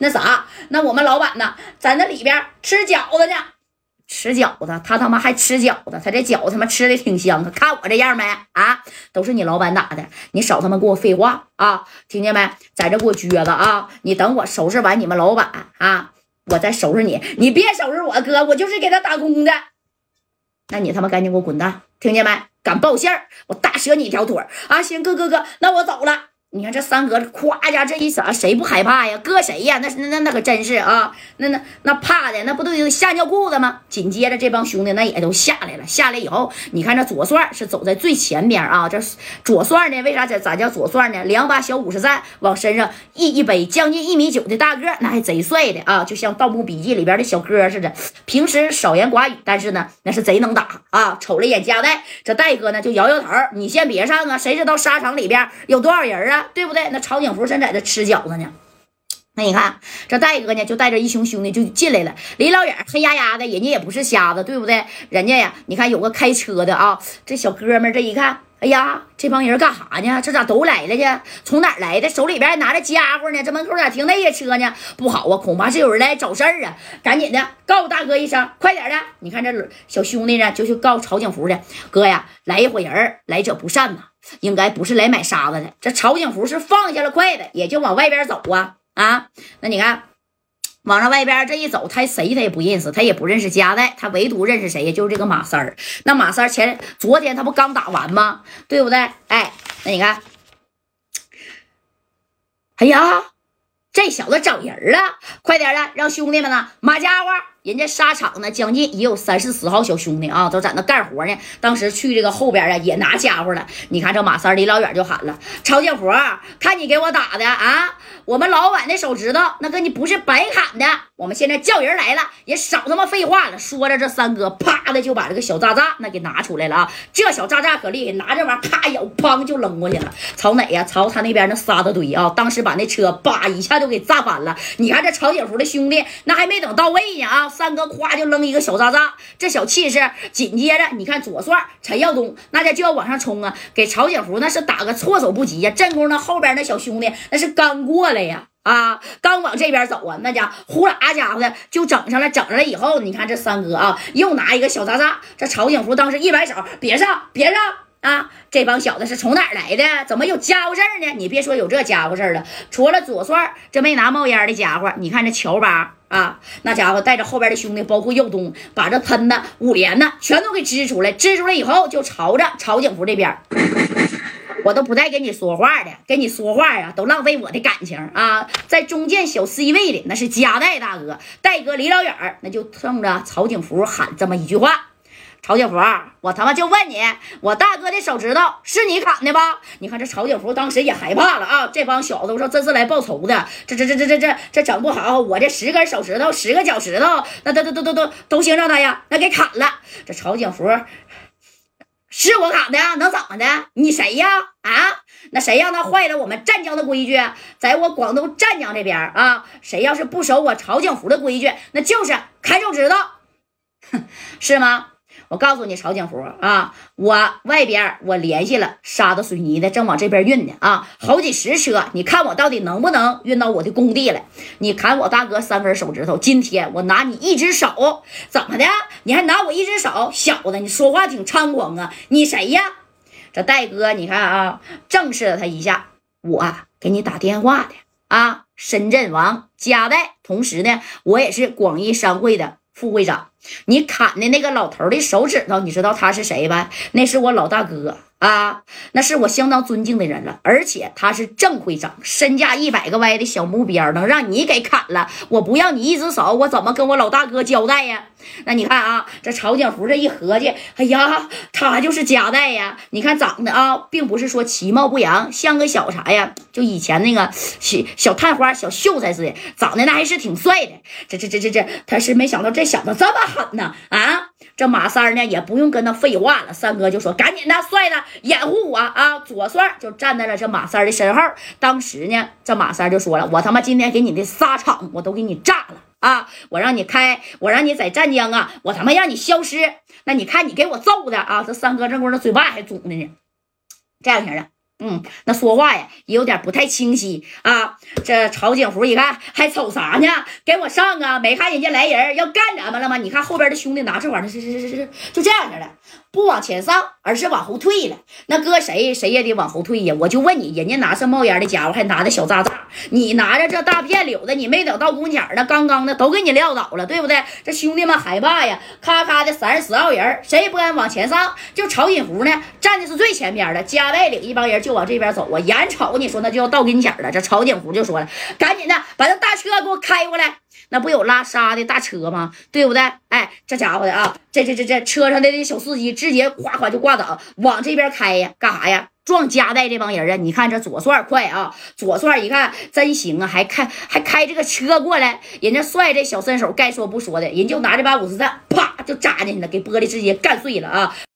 那啥，那我们老板呢，在那里边吃饺子呢，吃饺子，他他妈还吃饺子，他这饺子他妈吃的挺香，看我这样没啊？都是你老板打的，你少他妈给我废话啊！听见没？在这给我撅着啊！你等我收拾完你们老板啊，我再收拾你。你别收拾我哥，我就是给他打工的。那你他妈赶紧给我滚蛋！听见没？敢报信儿，我大折你一条腿啊！行，哥哥哥，那我走了。你看这三哥夸家这一撒，谁不害怕呀？搁谁呀？那那那那可真是啊！那那那怕的那不都得吓尿裤子吗？紧接着这帮兄弟那也都下来了。下来以后，你看这左帅是走在最前边啊。这左帅呢，为啥叫咋叫左帅呢？两把小五十三往身上一一背，将近一米九的大个，那还贼帅的啊！就像《盗墓笔记》里边的小哥似的。平时少言寡语，但是呢，那是贼能打啊！瞅了一眼加代，这戴哥呢就摇摇头，你先别上啊！谁知道沙场里边有多少人啊？对不对？那曹景福正在这吃饺子呢。那你看，这戴哥呢，就带着一群兄弟就进来了。离老远黑压压的，人家也不是瞎子，对不对？人家呀，你看有个开车的啊，这小哥们这一看，哎呀，这帮人干啥呢？这咋都来了去？从哪来的？手里边拿着家伙呢？这门口咋停那些车呢？不好啊，恐怕是有人来找事儿啊！赶紧的，告诉大哥一声，快点的！你看这小兄弟呢，就去告诉曹景福的哥呀，来一伙人，来者不善呐。应该不是来买沙子的。这曹景福是放下了筷子，也就往外边走啊啊！那你看，往上外边这一走，他谁他也不认识，他也不认识加代，他唯独认识谁呀？就是这个马三儿。那马三儿前昨天他不刚打完吗？对不对？哎，那你看，哎呀，这小子找人了！快点的，让兄弟们呢，马家伙。人家沙场呢，将近也有三四十号小兄弟啊，都在那干活呢。当时去这个后边啊，也拿家伙了。你看这马三离老远就喊了：“曹建国，看你给我打的啊！我们老板的手指头那跟你不是白砍的。我们现在叫人来了，也少他妈废话了。”说着，这三哥啪的就把这个小炸炸那给拿出来了啊！这小炸炸可厉害，拿这玩意儿咔咬，砰就扔过去了。朝哪呀？朝他那边那沙子堆啊！当时把那车叭一下就给炸翻了。你看这曹景福的兄弟，那还没等到位呢啊！三哥咵就扔一个小炸炸，这小气势。紧接着，你看左帅陈耀东，那家就要往上冲啊，给曹景福那是打个措手不及呀。正宫那后边那小兄弟那是刚过来呀，啊，刚往这边走啊，那家呼啦家伙的就整上了。整上了以后，你看这三哥啊，又拿一个小渣渣。这曹景福当时一摆手，别上，别上啊！这帮小子是从哪儿来的？怎么有家伙事儿呢？你别说有这家伙事儿了，除了左帅这没拿冒烟的家伙，你看这乔巴。啊，那家伙带着后边的兄弟，包括右东，把这喷的五连呢，全都给支出来。支出来以后，就朝着曹景福这边，我都不带跟你说话的，跟你说话呀，都浪费我的感情啊。在中间小 C 位的那是加代大哥，戴哥离老远那就冲着曹景福喊这么一句话。曹景福，我他妈就问你，我大哥的手指头是你砍的吧？你看这曹景福当时也害怕了啊！这帮小子，我说这是来报仇的，这这这这这这这整不好，我这十根手指头，十个脚趾头，那都都都都都都行让他呀，那给砍了。这曹景福是我卡的，能怎么的？你谁呀？啊？那谁让他坏了我们湛江的规矩？在我广东湛江这边啊，谁要是不守我曹景福的规矩，那就是砍手指头，是吗？我告诉你，曹景福啊，我外边我联系了沙子水泥的，正往这边运呢啊，好几十车，你看我到底能不能运到我的工地来？你砍我大哥三根手指头，今天我拿你一只手，怎么的？你还拿我一只手？小子，你说话挺猖狂啊！你谁呀？这戴哥，你看啊，正视了他一下，我给你打电话的啊，深圳王加代，同时呢，我也是广义商会的副会长。你砍的那个老头的手指头，你知道他是谁吧？那是我老大哥。啊，那是我相当尊敬的人了，而且他是正会长，身价一百个歪的小目标，能让你给砍了，我不要你一只手，我怎么跟我老大哥交代呀？那你看啊，这曹景福这一合计，哎呀，他就是夹带呀！你看长得啊，并不是说其貌不扬，像个小啥呀？就以前那个小小探花、小秀才似的，长得那还是挺帅的。这这这这这，他是没想到这小子这么狠呢！啊，这马三呢，也不用跟他废话了，三哥就说：“赶紧的，帅的。”掩护我啊！左帅就站在了这马三的身后。当时呢，这马三就说了：“我他妈今天给你的沙场，我都给你炸了啊！我让你开，我让你在湛江啊，我他妈让你消失。那你看你给我揍的啊！这三哥这会儿那嘴巴还肿的呢。这样型的，嗯，那说话呀也有点不太清晰啊。这曹景福一看还瞅啥呢？给我上啊！没看人家来人要干咱们了吗？你看后边的兄弟拿这玩意儿，是是是是是，就这样式的，不往前上，而是往后退了。那搁谁谁也得往后退呀。我就问你，人家拿上冒烟的家伙，还拿着小渣渣，你拿着这大片柳子，你没等到宫前呢，刚刚的都给你撂倒了，对不对？这兄弟们害怕呀，咔咔的三十四号人，谁也不敢往前上。就曹锦福呢，站的是最前边的，加带领一帮人。就往这边走啊！眼瞅你说那就要到跟前了，这曹景福就说了：“赶紧的，把那大车给我开过来。那不有拉沙的大车吗？对不对？哎，这家伙的啊，这这这这车上的这小司机直接夸夸就挂倒，往这边开呀，干啥呀？撞夹带这帮人啊！你看这左帅快啊，左帅一看真行啊，还开还开这个车过来。人家帅这小身手，该说不说的，人就拿这把五十三，啪就扎进去了，给玻璃直接干碎了啊！”